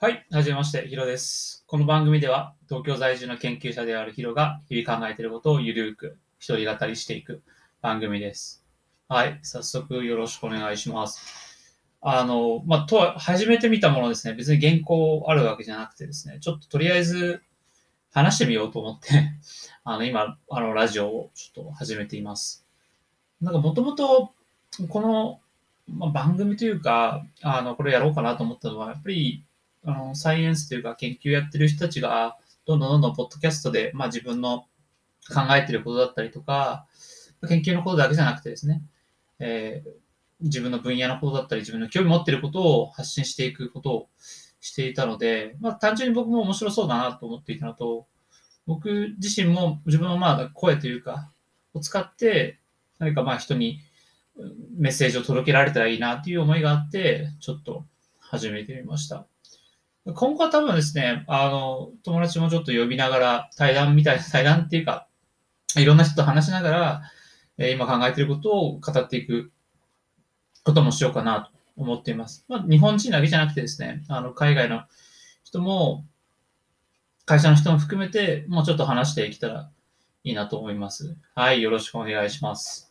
はい、はじめまして、ヒロです。この番組では、東京在住の研究者であるヒロが日々考えていることをゆるく一人語りしていく番組です。はい、早速よろしくお願いします。あの、まあ、とは、初めて見たものですね、別に原稿あるわけじゃなくてですね、ちょっととりあえず話してみようと思って、あの、今、あの、ラジオをちょっと始めています。なんかもともと、この、まあ、番組というか、あの、これやろうかなと思ったのは、やっぱり、あの、サイエンスというか研究やってる人たちが、どんどんどんどんポッドキャストで、まあ自分の考えてることだったりとか、研究のことだけじゃなくてですね、えー自分の分野のことだったり、自分の興味持ってることを発信していくことをしていたので、まあ単純に僕も面白そうだなと思っていたのと、僕自身も自分のまあ声というか、を使って、何かまあ人にメッセージを届けられたらいいなっていう思いがあって、ちょっと始めてみました。今後は多分ですね、あの、友達もちょっと呼びながら対談みたいな、対談っていうか、いろんな人と話しながら、え今考えていることを語っていくこともしようかなと思っています。まあ、日本人だけじゃなくてですね、あの、海外の人も、会社の人も含めて、もうちょっと話していけたらいいなと思います。はい、よろしくお願いします。